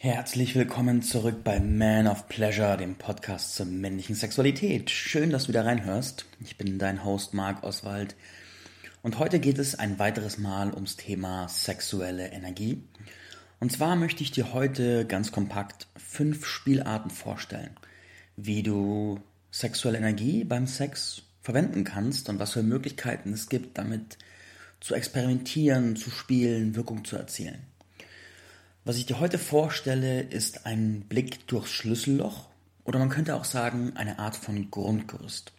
Herzlich willkommen zurück bei Man of Pleasure, dem Podcast zur männlichen Sexualität. Schön, dass du wieder reinhörst. Ich bin dein Host Marc Oswald und heute geht es ein weiteres Mal ums Thema sexuelle Energie. Und zwar möchte ich dir heute ganz kompakt fünf Spielarten vorstellen, wie du sexuelle Energie beim Sex verwenden kannst und was für Möglichkeiten es gibt, damit zu experimentieren, zu spielen, Wirkung zu erzielen. Was ich dir heute vorstelle, ist ein Blick durchs Schlüsselloch oder man könnte auch sagen eine Art von Grundgerüst.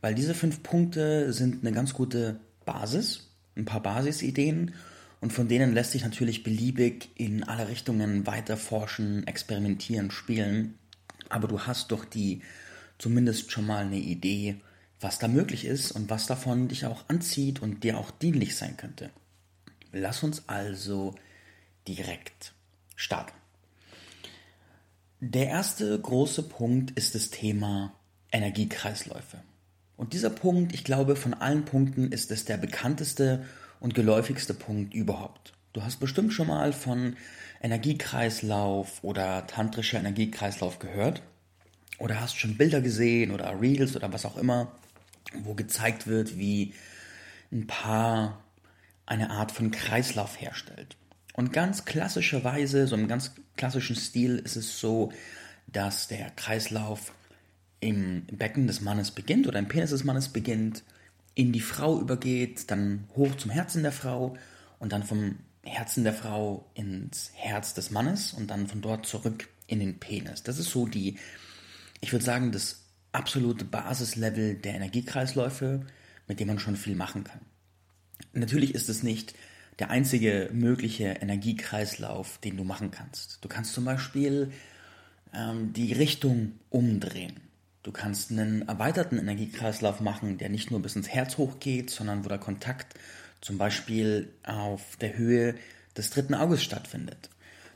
Weil diese fünf Punkte sind eine ganz gute Basis, ein paar Basisideen und von denen lässt sich natürlich beliebig in alle Richtungen weiter forschen, experimentieren, spielen. Aber du hast doch die zumindest schon mal eine Idee, was da möglich ist und was davon dich auch anzieht und dir auch dienlich sein könnte. Lass uns also direkt starten. Der erste große Punkt ist das Thema Energiekreisläufe. Und dieser Punkt, ich glaube, von allen Punkten ist es der bekannteste und geläufigste Punkt überhaupt. Du hast bestimmt schon mal von Energiekreislauf oder tantrischer Energiekreislauf gehört oder hast schon Bilder gesehen oder Reels oder was auch immer, wo gezeigt wird, wie ein Paar eine Art von Kreislauf herstellt. Und ganz klassischerweise, so im ganz klassischen Stil ist es so, dass der Kreislauf im Becken des Mannes beginnt oder im Penis des Mannes beginnt, in die Frau übergeht, dann hoch zum Herzen der Frau und dann vom Herzen der Frau ins Herz des Mannes und dann von dort zurück in den Penis. Das ist so die, ich würde sagen, das absolute Basislevel der Energiekreisläufe, mit dem man schon viel machen kann. Natürlich ist es nicht der einzige mögliche Energiekreislauf, den du machen kannst. Du kannst zum Beispiel ähm, die Richtung umdrehen. Du kannst einen erweiterten Energiekreislauf machen, der nicht nur bis ins Herz hochgeht, sondern wo der Kontakt zum Beispiel auf der Höhe des dritten Auges stattfindet.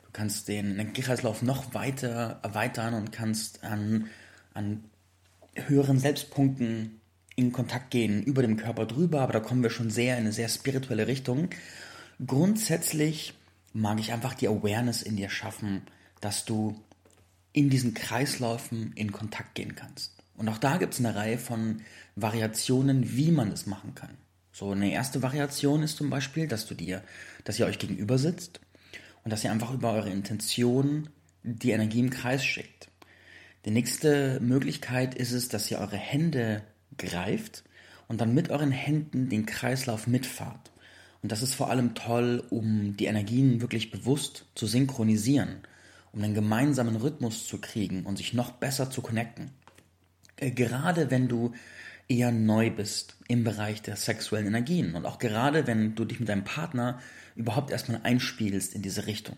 Du kannst den Energiekreislauf noch weiter erweitern und kannst an, an höheren Selbstpunkten in Kontakt gehen, über dem Körper drüber, aber da kommen wir schon sehr in eine sehr spirituelle Richtung. Grundsätzlich mag ich einfach die Awareness in dir schaffen, dass du in diesen Kreisläufen in Kontakt gehen kannst. Und auch da gibt es eine Reihe von Variationen, wie man es machen kann. So eine erste Variation ist zum Beispiel, dass du dir, dass ihr euch gegenüber sitzt und dass ihr einfach über eure Intention die Energie im Kreis schickt. Die nächste Möglichkeit ist es, dass ihr eure Hände greift und dann mit euren Händen den Kreislauf mitfahrt. Und das ist vor allem toll, um die Energien wirklich bewusst zu synchronisieren, um einen gemeinsamen Rhythmus zu kriegen und sich noch besser zu connecten. Äh, gerade wenn du eher neu bist im Bereich der sexuellen Energien und auch gerade wenn du dich mit deinem Partner überhaupt erstmal einspielst in diese Richtung,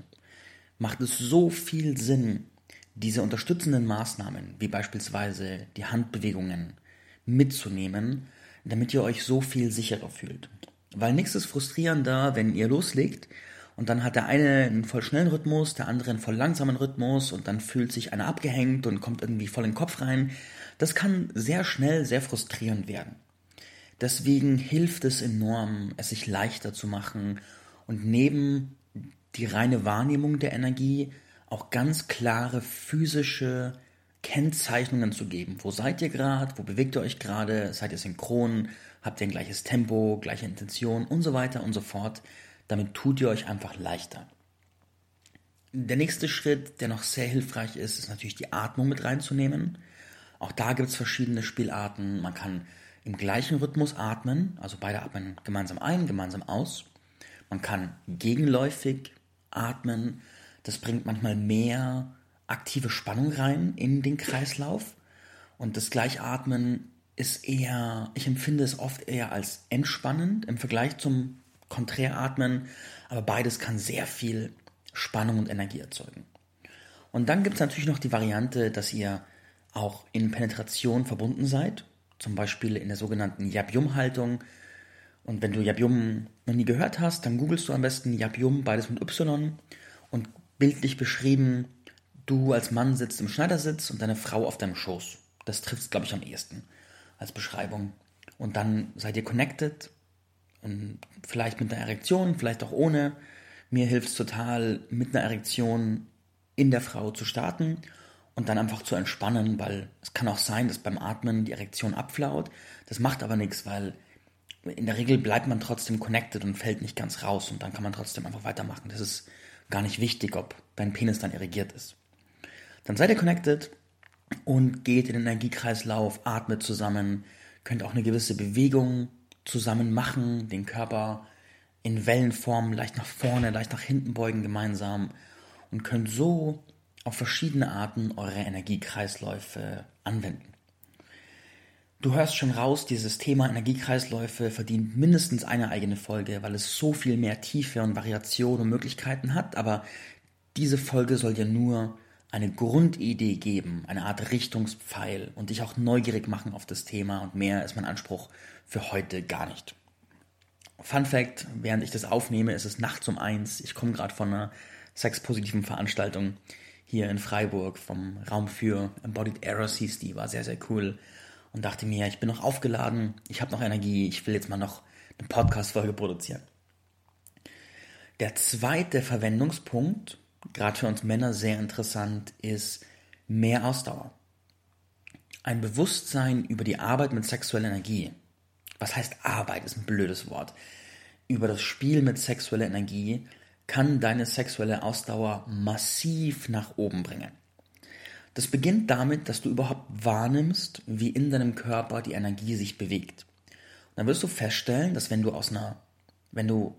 macht es so viel Sinn, diese unterstützenden Maßnahmen, wie beispielsweise die Handbewegungen, mitzunehmen, damit ihr euch so viel sicherer fühlt. Weil nichts ist frustrierender, wenn ihr loslegt und dann hat der eine einen voll schnellen Rhythmus, der andere einen voll langsamen Rhythmus und dann fühlt sich einer abgehängt und kommt irgendwie voll in den Kopf rein. Das kann sehr schnell sehr frustrierend werden. Deswegen hilft es enorm, es sich leichter zu machen und neben die reine Wahrnehmung der Energie auch ganz klare physische Kennzeichnungen zu geben. Wo seid ihr gerade? Wo bewegt ihr euch gerade? Seid ihr synchron? Habt ihr ein gleiches Tempo, gleiche Intention und so weiter und so fort. Damit tut ihr euch einfach leichter. Der nächste Schritt, der noch sehr hilfreich ist, ist natürlich die Atmung mit reinzunehmen. Auch da gibt es verschiedene Spielarten. Man kann im gleichen Rhythmus atmen, also beide atmen gemeinsam ein, gemeinsam aus. Man kann gegenläufig atmen. Das bringt manchmal mehr aktive Spannung rein in den Kreislauf. Und das Gleichatmen ist eher, ich empfinde es oft eher als entspannend im Vergleich zum Konträratmen, aber beides kann sehr viel Spannung und Energie erzeugen. Und dann gibt es natürlich noch die Variante, dass ihr auch in Penetration verbunden seid, zum Beispiel in der sogenannten Yab-Yum-Haltung. Und wenn du Yab-Yum noch nie gehört hast, dann googelst du am besten Yab-Yum, beides mit Y und bildlich beschrieben, du als Mann sitzt im Schneidersitz und deine Frau auf deinem Schoß. Das trifft es, glaube ich, am ehesten als Beschreibung. Und dann seid ihr connected und vielleicht mit einer Erektion, vielleicht auch ohne. Mir hilft es total, mit einer Erektion in der Frau zu starten und dann einfach zu entspannen, weil es kann auch sein, dass beim Atmen die Erektion abflaut. Das macht aber nichts, weil in der Regel bleibt man trotzdem connected und fällt nicht ganz raus und dann kann man trotzdem einfach weitermachen. Das ist gar nicht wichtig, ob dein Penis dann irrigiert ist. Dann seid ihr connected und geht in den Energiekreislauf, atmet zusammen, könnt auch eine gewisse Bewegung zusammen machen, den Körper in Wellenform leicht nach vorne, leicht nach hinten beugen gemeinsam und könnt so auf verschiedene Arten eure Energiekreisläufe anwenden. Du hörst schon raus, dieses Thema Energiekreisläufe verdient mindestens eine eigene Folge, weil es so viel mehr Tiefe und Variation und Möglichkeiten hat, aber diese Folge soll dir nur eine Grundidee geben, eine Art Richtungspfeil und dich auch neugierig machen auf das Thema und mehr ist mein Anspruch für heute gar nicht. Fun Fact, während ich das aufnehme, ist es nachts um eins. Ich komme gerade von einer sexpositiven Veranstaltung hier in Freiburg vom Raum für Embodied Errors hieß die, war sehr, sehr cool und dachte mir, ich bin noch aufgeladen, ich habe noch Energie, ich will jetzt mal noch eine Podcast-Folge produzieren. Der zweite Verwendungspunkt, gerade für uns Männer sehr interessant, ist mehr Ausdauer. Ein Bewusstsein über die Arbeit mit sexueller Energie. Was heißt Arbeit, ist ein blödes Wort. Über das Spiel mit sexueller Energie kann deine sexuelle Ausdauer massiv nach oben bringen. Das beginnt damit, dass du überhaupt wahrnimmst, wie in deinem Körper die Energie sich bewegt. Und dann wirst du feststellen, dass wenn du aus einer, wenn du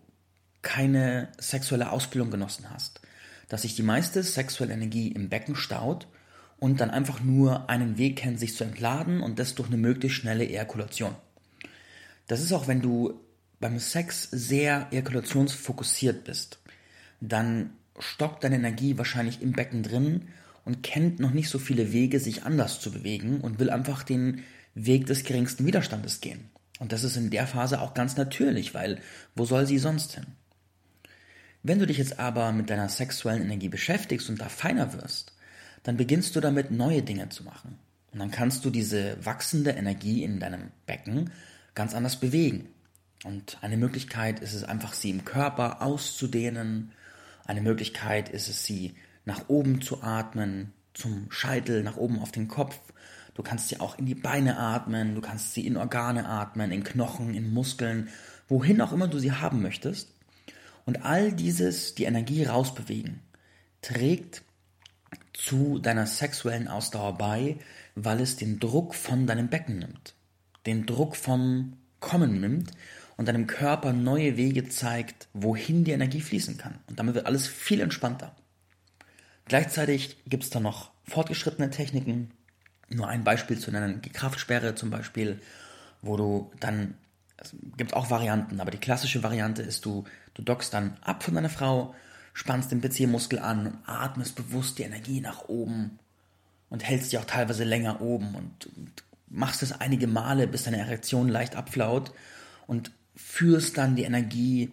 keine sexuelle Ausbildung genossen hast, dass sich die meiste sexuelle Energie im Becken staut und dann einfach nur einen Weg kennt, sich zu entladen und das durch eine möglichst schnelle Ejakulation. Das ist auch, wenn du beim Sex sehr ejakulationsfokussiert bist, dann stockt deine Energie wahrscheinlich im Becken drin und kennt noch nicht so viele Wege, sich anders zu bewegen und will einfach den Weg des geringsten Widerstandes gehen. Und das ist in der Phase auch ganz natürlich, weil wo soll sie sonst hin? Wenn du dich jetzt aber mit deiner sexuellen Energie beschäftigst und da feiner wirst, dann beginnst du damit neue Dinge zu machen. Und dann kannst du diese wachsende Energie in deinem Becken ganz anders bewegen. Und eine Möglichkeit ist es einfach, sie im Körper auszudehnen. Eine Möglichkeit ist es, sie nach oben zu atmen, zum Scheitel, nach oben auf den Kopf. Du kannst sie auch in die Beine atmen, du kannst sie in Organe atmen, in Knochen, in Muskeln, wohin auch immer du sie haben möchtest. Und all dieses, die Energie rausbewegen, trägt zu deiner sexuellen Ausdauer bei, weil es den Druck von deinem Becken nimmt, den Druck vom Kommen nimmt und deinem Körper neue Wege zeigt, wohin die Energie fließen kann. Und damit wird alles viel entspannter. Gleichzeitig gibt es da noch fortgeschrittene Techniken. Nur ein Beispiel zu nennen, die Kraftsperre zum Beispiel, wo du dann, es gibt auch Varianten, aber die klassische Variante ist, du, du dockst dann ab von deiner Frau, spannst den PC-Muskel an und atmest bewusst die Energie nach oben und hältst die auch teilweise länger oben und, und machst es einige Male, bis deine Erektion leicht abflaut und führst dann die Energie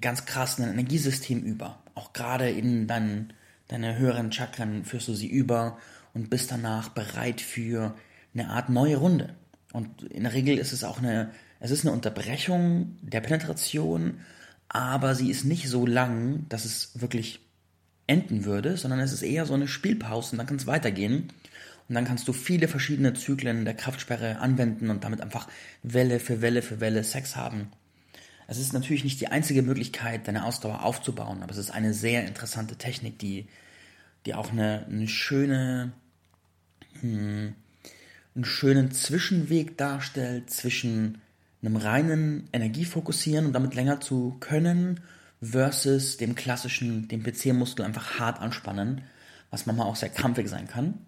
ganz krass in dein Energiesystem über. Auch gerade in deinen deine höheren Chakren führst du sie über und bist danach bereit für eine Art neue Runde. Und in der Regel ist es auch eine, es ist eine Unterbrechung der Penetration, aber sie ist nicht so lang, dass es wirklich enden würde, sondern es ist eher so eine Spielpause und dann kann es weitergehen. Und dann kannst du viele verschiedene Zyklen der Kraftsperre anwenden und damit einfach Welle für Welle für Welle Sex haben. Es ist natürlich nicht die einzige Möglichkeit, deine Ausdauer aufzubauen, aber es ist eine sehr interessante Technik, die, die auch eine, eine schöne, hm, einen schönen Zwischenweg darstellt zwischen einem reinen Energiefokussieren und damit länger zu können versus dem klassischen, dem PC-Muskel einfach hart anspannen, was manchmal auch sehr krampfig sein kann.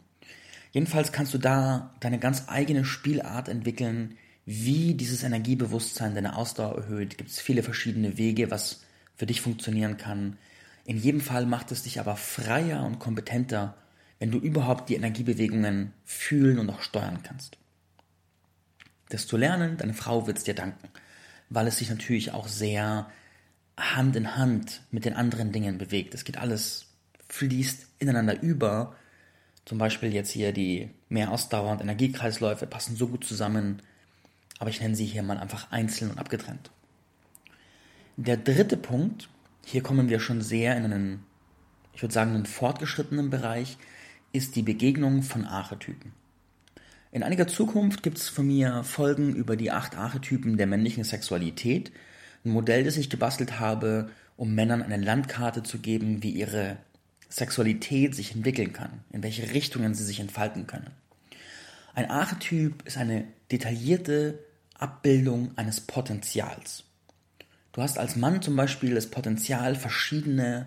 Jedenfalls kannst du da deine ganz eigene Spielart entwickeln, wie dieses Energiebewusstsein deine Ausdauer erhöht. Gibt es viele verschiedene Wege, was für dich funktionieren kann. In jedem Fall macht es dich aber freier und kompetenter, wenn du überhaupt die Energiebewegungen fühlen und auch steuern kannst. Das zu lernen, deine Frau wird es dir danken, weil es sich natürlich auch sehr Hand in Hand mit den anderen Dingen bewegt. Es geht alles, fließt ineinander über. Zum Beispiel jetzt hier die mehr Ausdauer und Energiekreisläufe passen so gut zusammen, aber ich nenne sie hier mal einfach einzeln und abgetrennt. Der dritte Punkt, hier kommen wir schon sehr in einen, ich würde sagen, einen fortgeschrittenen Bereich, ist die Begegnung von Archetypen. In einiger Zukunft gibt es von mir Folgen über die acht Archetypen der männlichen Sexualität. Ein Modell, das ich gebastelt habe, um Männern eine Landkarte zu geben, wie ihre Sexualität sich entwickeln kann, in welche Richtungen sie sich entfalten können. Ein Archetyp ist eine detaillierte Abbildung eines Potenzials. Du hast als Mann zum Beispiel das Potenzial, verschiedene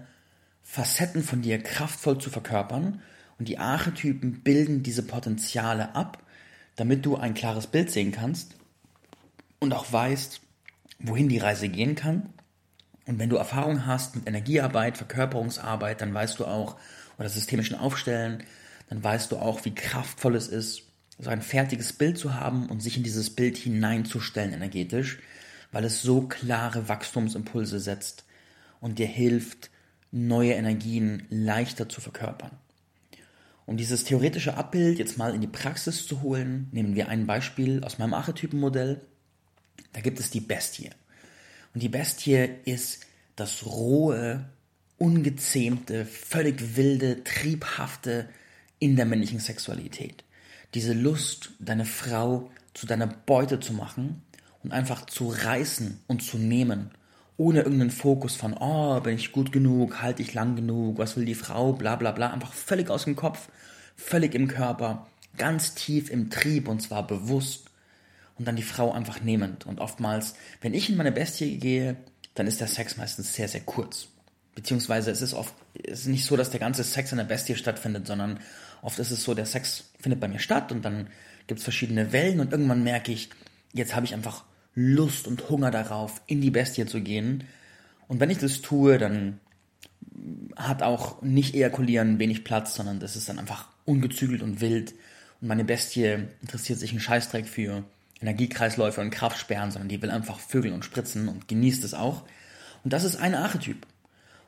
Facetten von dir kraftvoll zu verkörpern und die Archetypen bilden diese Potenziale ab damit du ein klares Bild sehen kannst und auch weißt, wohin die Reise gehen kann. Und wenn du Erfahrung hast mit Energiearbeit, Verkörperungsarbeit, dann weißt du auch, oder systemischen Aufstellen, dann weißt du auch, wie kraftvoll es ist, so ein fertiges Bild zu haben und sich in dieses Bild hineinzustellen energetisch, weil es so klare Wachstumsimpulse setzt und dir hilft, neue Energien leichter zu verkörpern. Um dieses theoretische Abbild jetzt mal in die Praxis zu holen, nehmen wir ein Beispiel aus meinem Archetypenmodell. Da gibt es die Bestie. Und die Bestie ist das rohe, ungezähmte, völlig wilde, triebhafte in der männlichen Sexualität. Diese Lust, deine Frau zu deiner Beute zu machen und einfach zu reißen und zu nehmen, ohne irgendeinen Fokus von, oh, bin ich gut genug, halte ich lang genug, was will die Frau, bla bla bla, einfach völlig aus dem Kopf völlig im Körper, ganz tief im Trieb und zwar bewusst und dann die Frau einfach nehmend. Und oftmals, wenn ich in meine Bestie gehe, dann ist der Sex meistens sehr, sehr kurz. Beziehungsweise es ist oft, es ist nicht so, dass der ganze Sex in der Bestie stattfindet, sondern oft ist es so, der Sex findet bei mir statt und dann gibt es verschiedene Wellen und irgendwann merke ich, jetzt habe ich einfach Lust und Hunger darauf, in die Bestie zu gehen. Und wenn ich das tue, dann hat auch nicht ejakulieren wenig Platz, sondern das ist dann einfach ungezügelt und wild. Und meine Bestie interessiert sich einen Scheißdreck für Energiekreisläufe und Kraftsperren, sondern die will einfach vögeln und spritzen und genießt es auch. Und das ist ein Archetyp.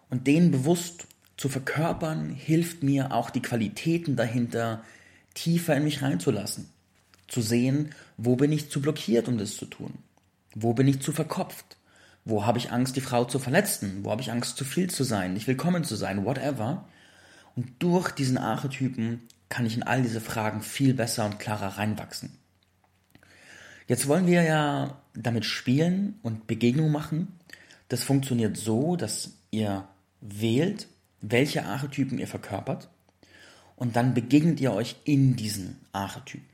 Und den bewusst zu verkörpern, hilft mir auch die Qualitäten dahinter tiefer in mich reinzulassen. Zu sehen, wo bin ich zu blockiert, um das zu tun? Wo bin ich zu verkopft? Wo habe ich Angst, die Frau zu verletzen? Wo habe ich Angst, zu viel zu sein, nicht willkommen zu sein, whatever. Und durch diesen Archetypen kann ich in all diese Fragen viel besser und klarer reinwachsen. Jetzt wollen wir ja damit spielen und Begegnung machen. Das funktioniert so, dass ihr wählt, welche Archetypen ihr verkörpert und dann begegnet ihr euch in diesen Archetypen.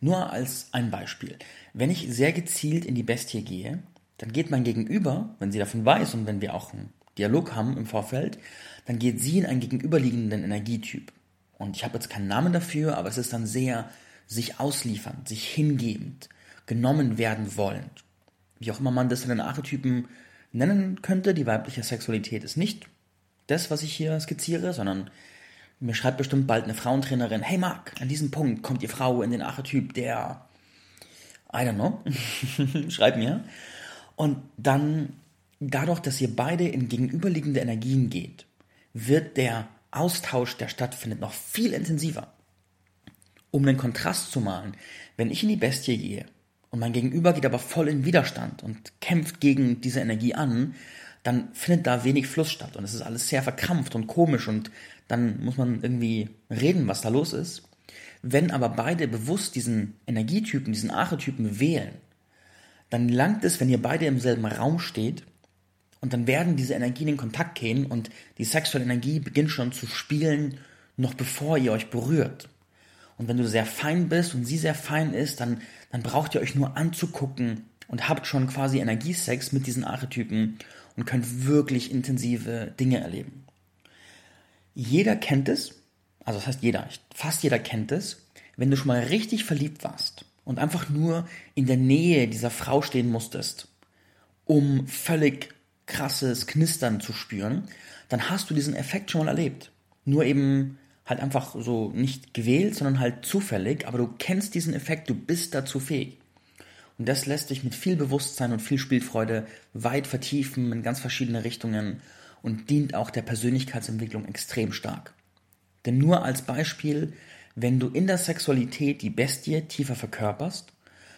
Nur als ein Beispiel. Wenn ich sehr gezielt in die Bestie gehe, dann geht mein Gegenüber, wenn sie davon weiß und wenn wir auch einen Dialog haben im Vorfeld, dann geht sie in einen gegenüberliegenden Energietyp. Und ich habe jetzt keinen Namen dafür, aber es ist dann sehr sich ausliefernd, sich hingebend, genommen werden wollend. Wie auch immer man das in den Archetypen nennen könnte, die weibliche Sexualität ist nicht das, was ich hier skizziere, sondern mir schreibt bestimmt bald eine Frauentrainerin, hey Marc, an diesem Punkt kommt die Frau in den Archetyp der, I don't know, schreib mir. Und dann, dadurch, dass ihr beide in gegenüberliegende Energien geht, wird der Austausch, der stattfindet, noch viel intensiver. Um den Kontrast zu malen, wenn ich in die Bestie gehe und mein Gegenüber geht aber voll in Widerstand und kämpft gegen diese Energie an, dann findet da wenig Fluss statt und es ist alles sehr verkrampft und komisch und dann muss man irgendwie reden, was da los ist. Wenn aber beide bewusst diesen Energietypen, diesen Archetypen wählen dann langt es, wenn ihr beide im selben Raum steht, und dann werden diese Energien in Kontakt gehen und die sexuelle Energie beginnt schon zu spielen, noch bevor ihr euch berührt. Und wenn du sehr fein bist und sie sehr fein ist, dann, dann braucht ihr euch nur anzugucken und habt schon quasi Energiesex mit diesen Archetypen und könnt wirklich intensive Dinge erleben. Jeder kennt es, also das heißt jeder, fast jeder kennt es, wenn du schon mal richtig verliebt warst und einfach nur in der Nähe dieser Frau stehen musstest, um völlig krasses Knistern zu spüren, dann hast du diesen Effekt schon mal erlebt. Nur eben halt einfach so nicht gewählt, sondern halt zufällig, aber du kennst diesen Effekt, du bist dazu fähig. Und das lässt dich mit viel Bewusstsein und viel Spielfreude weit vertiefen in ganz verschiedene Richtungen und dient auch der Persönlichkeitsentwicklung extrem stark. Denn nur als Beispiel, wenn du in der Sexualität die Bestie tiefer verkörperst,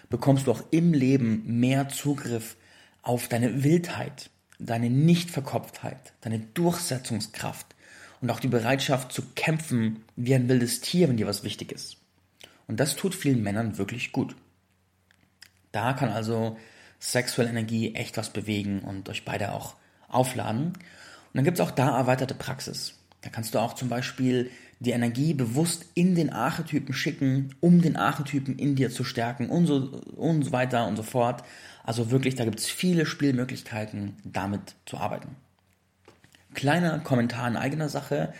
bekommst du auch im Leben mehr Zugriff auf deine Wildheit, deine Nichtverkopftheit, deine Durchsetzungskraft und auch die Bereitschaft zu kämpfen wie ein wildes Tier, wenn dir was wichtig ist. Und das tut vielen Männern wirklich gut. Da kann also sexuelle Energie echt was bewegen und euch beide auch aufladen. Und dann gibt es auch da erweiterte Praxis. Da kannst du auch zum Beispiel die Energie bewusst in den Archetypen schicken, um den Archetypen in dir zu stärken und so, und so weiter und so fort. Also wirklich, da gibt es viele Spielmöglichkeiten, damit zu arbeiten. Kleiner Kommentar in eigener Sache.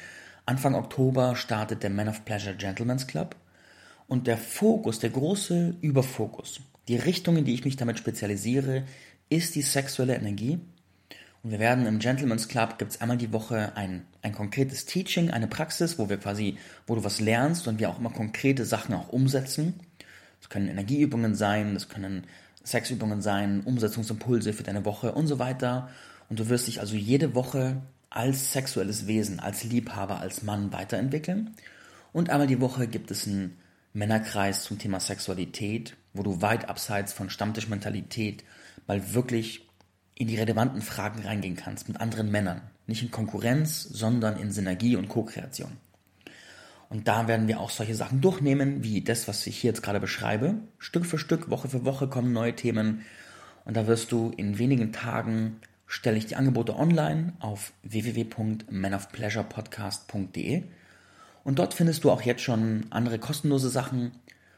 Anfang Oktober startet der Man of Pleasure Gentleman's Club und der Fokus, der große Überfokus, die Richtung, in die ich mich damit spezialisiere, ist die sexuelle Energie. Und wir werden im Gentleman's Club gibt es einmal die Woche ein, ein konkretes Teaching, eine Praxis, wo wir quasi, wo du was lernst und wir auch immer konkrete Sachen auch umsetzen. Das können Energieübungen sein, das können Sexübungen sein, Umsetzungsimpulse für deine Woche und so weiter. Und du wirst dich also jede Woche als sexuelles Wesen, als Liebhaber, als Mann weiterentwickeln. Und einmal die Woche gibt es einen Männerkreis zum Thema Sexualität, wo du weit abseits von Stammtischmentalität mal wirklich in die relevanten Fragen reingehen kannst mit anderen Männern. Nicht in Konkurrenz, sondern in Synergie und Co-Kreation. Und da werden wir auch solche Sachen durchnehmen, wie das, was ich hier jetzt gerade beschreibe. Stück für Stück, Woche für Woche kommen neue Themen. Und da wirst du in wenigen Tagen stelle ich die Angebote online auf www.manofpleasurepodcast.de und dort findest du auch jetzt schon andere kostenlose Sachen.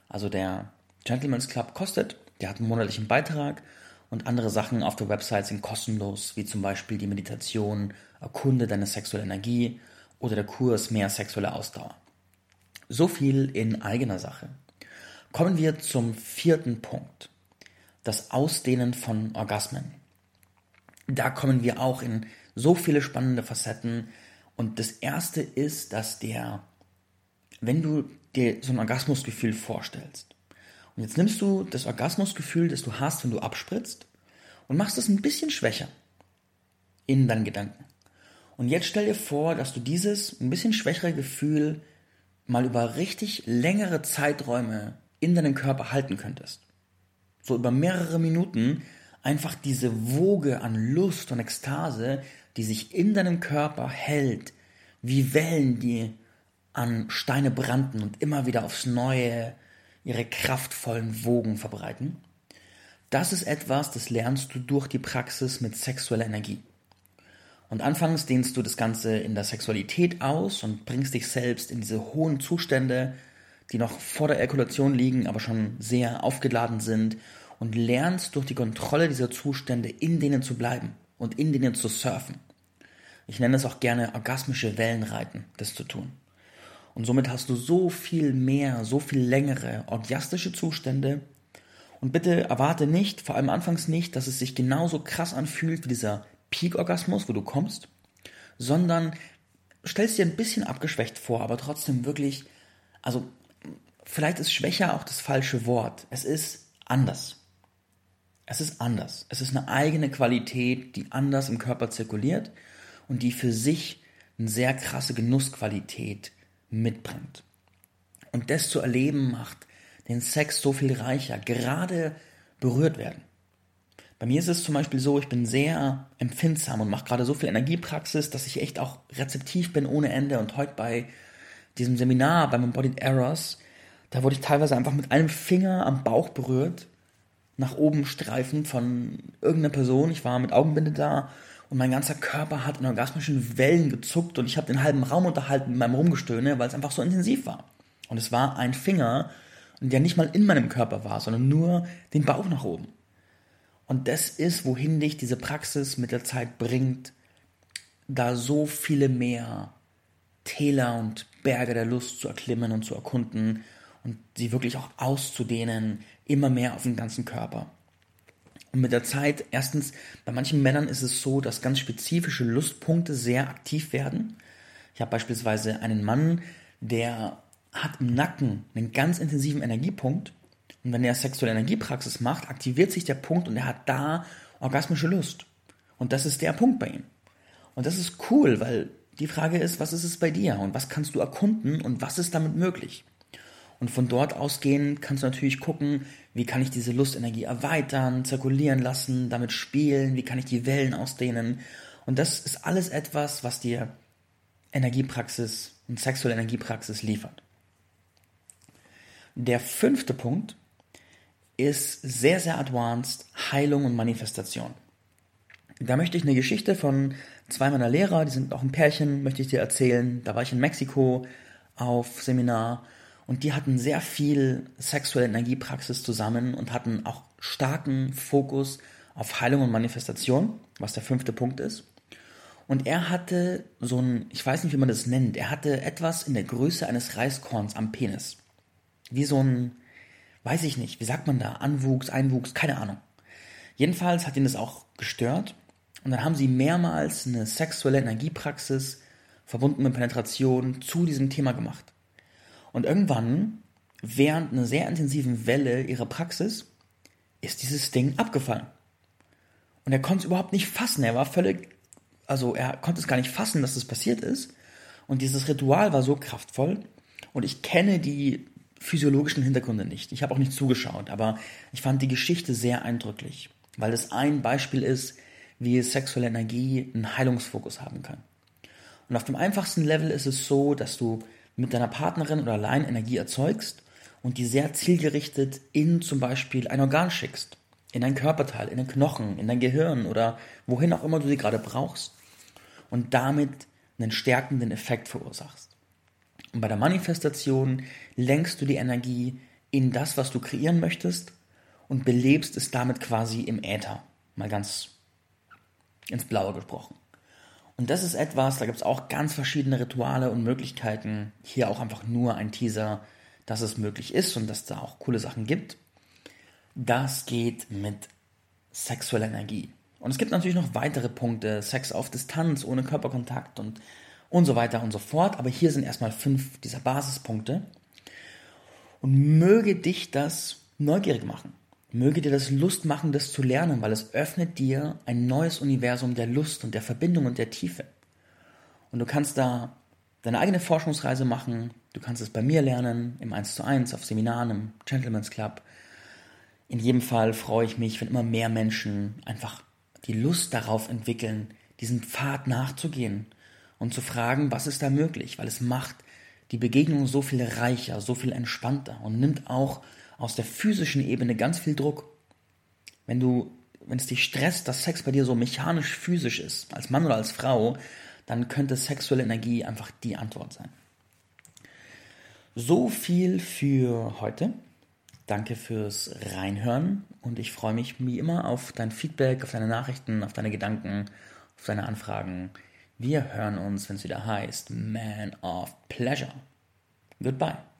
Also der Gentleman's Club kostet, der hat einen monatlichen Beitrag und andere Sachen auf der Website sind kostenlos, wie zum Beispiel die Meditation Erkunde deine sexuelle Energie oder der Kurs Mehr sexuelle Ausdauer. So viel in eigener Sache. Kommen wir zum vierten Punkt. Das Ausdehnen von Orgasmen da kommen wir auch in so viele spannende Facetten. Und das erste ist, dass der, wenn du dir so ein Orgasmusgefühl vorstellst, und jetzt nimmst du das Orgasmusgefühl, das du hast, wenn du abspritzt, und machst es ein bisschen schwächer in deinen Gedanken. Und jetzt stell dir vor, dass du dieses ein bisschen schwächere Gefühl mal über richtig längere Zeiträume in deinem Körper halten könntest. So über mehrere Minuten einfach diese Woge an Lust und Ekstase, die sich in deinem Körper hält, wie Wellen, die an Steine brannten und immer wieder aufs Neue ihre kraftvollen Wogen verbreiten. Das ist etwas, das lernst du durch die Praxis mit sexueller Energie. Und anfangs dehnst du das Ganze in der Sexualität aus und bringst dich selbst in diese hohen Zustände, die noch vor der Ejakulation liegen, aber schon sehr aufgeladen sind und lernst durch die Kontrolle dieser Zustände in denen zu bleiben und in denen zu surfen. Ich nenne es auch gerne orgasmische Wellenreiten, das zu tun. Und somit hast du so viel mehr, so viel längere orgiastische Zustände. Und bitte erwarte nicht, vor allem anfangs nicht, dass es sich genauso krass anfühlt wie dieser Peak-Orgasmus, wo du kommst, sondern stellst dir ein bisschen abgeschwächt vor, aber trotzdem wirklich, also vielleicht ist schwächer auch das falsche Wort. Es ist anders. Es ist anders. Es ist eine eigene Qualität, die anders im Körper zirkuliert und die für sich eine sehr krasse Genussqualität mitbringt. Und das zu erleben macht den Sex so viel reicher, gerade berührt werden. Bei mir ist es zum Beispiel so, ich bin sehr empfindsam und mache gerade so viel Energiepraxis, dass ich echt auch rezeptiv bin ohne Ende. Und heute bei diesem Seminar, beim Embodied Errors, da wurde ich teilweise einfach mit einem Finger am Bauch berührt nach oben streifen von irgendeiner Person. Ich war mit Augenbinde da und mein ganzer Körper hat in orgasmischen Wellen gezuckt und ich habe den halben Raum unterhalten mit meinem Rumgestöhne, weil es einfach so intensiv war. Und es war ein Finger, der nicht mal in meinem Körper war, sondern nur den Bauch nach oben. Und das ist, wohin dich diese Praxis mit der Zeit bringt, da so viele mehr Täler und Berge der Lust zu erklimmen und zu erkunden und sie wirklich auch auszudehnen, immer mehr auf den ganzen Körper. Und mit der Zeit, erstens, bei manchen Männern ist es so, dass ganz spezifische Lustpunkte sehr aktiv werden. Ich habe beispielsweise einen Mann, der hat im Nacken einen ganz intensiven Energiepunkt. Und wenn er sexuelle Energiepraxis macht, aktiviert sich der Punkt und er hat da orgasmische Lust. Und das ist der Punkt bei ihm. Und das ist cool, weil die Frage ist, was ist es bei dir und was kannst du erkunden und was ist damit möglich? Und von dort ausgehend kannst du natürlich gucken, wie kann ich diese Lustenergie erweitern, zirkulieren lassen, damit spielen, wie kann ich die Wellen ausdehnen. Und das ist alles etwas, was dir Energiepraxis und sexuelle Energiepraxis liefert. Der fünfte Punkt ist sehr, sehr advanced Heilung und Manifestation. Da möchte ich eine Geschichte von zwei meiner Lehrer, die sind auch ein Pärchen, möchte ich dir erzählen. Da war ich in Mexiko auf Seminar und die hatten sehr viel sexuelle Energiepraxis zusammen und hatten auch starken Fokus auf Heilung und Manifestation, was der fünfte Punkt ist. Und er hatte so ein, ich weiß nicht, wie man das nennt, er hatte etwas in der Größe eines Reiskorns am Penis. Wie so ein, weiß ich nicht, wie sagt man da, Anwuchs, Einwuchs, keine Ahnung. Jedenfalls hat ihn das auch gestört. Und dann haben sie mehrmals eine sexuelle Energiepraxis verbunden mit Penetration zu diesem Thema gemacht. Und irgendwann, während einer sehr intensiven Welle ihrer Praxis, ist dieses Ding abgefallen. Und er konnte es überhaupt nicht fassen. Er war völlig, also er konnte es gar nicht fassen, dass das passiert ist. Und dieses Ritual war so kraftvoll. Und ich kenne die physiologischen Hintergründe nicht. Ich habe auch nicht zugeschaut, aber ich fand die Geschichte sehr eindrücklich, weil es ein Beispiel ist, wie sexuelle Energie einen Heilungsfokus haben kann. Und auf dem einfachsten Level ist es so, dass du mit deiner Partnerin oder allein Energie erzeugst und die sehr zielgerichtet in zum Beispiel ein Organ schickst, in dein Körperteil, in den Knochen, in dein Gehirn oder wohin auch immer du sie gerade brauchst und damit einen stärkenden Effekt verursachst. Und bei der Manifestation lenkst du die Energie in das, was du kreieren möchtest und belebst es damit quasi im Äther. Mal ganz ins Blaue gesprochen. Und das ist etwas, da gibt es auch ganz verschiedene Rituale und Möglichkeiten. Hier auch einfach nur ein Teaser, dass es möglich ist und dass da auch coole Sachen gibt. Das geht mit sexueller Energie. Und es gibt natürlich noch weitere Punkte, Sex auf Distanz, ohne Körperkontakt und, und so weiter und so fort. Aber hier sind erstmal fünf dieser Basispunkte. Und möge dich das neugierig machen. Möge dir das Lust machen, das zu lernen, weil es öffnet dir ein neues Universum der Lust und der Verbindung und der Tiefe. Und du kannst da deine eigene Forschungsreise machen. Du kannst es bei mir lernen, im 1 zu 1, auf Seminaren, im Gentleman's Club. In jedem Fall freue ich mich, wenn immer mehr Menschen einfach die Lust darauf entwickeln, diesen Pfad nachzugehen und zu fragen, was ist da möglich, weil es macht die Begegnung so viel reicher, so viel entspannter und nimmt auch aus der physischen Ebene ganz viel Druck. Wenn du, wenn es dich stresst, dass Sex bei dir so mechanisch physisch ist, als Mann oder als Frau, dann könnte sexuelle Energie einfach die Antwort sein. So viel für heute. Danke fürs Reinhören und ich freue mich wie immer auf dein Feedback, auf deine Nachrichten, auf deine Gedanken, auf deine Anfragen. Wir hören uns, wenn es wieder heißt Man of Pleasure. Goodbye.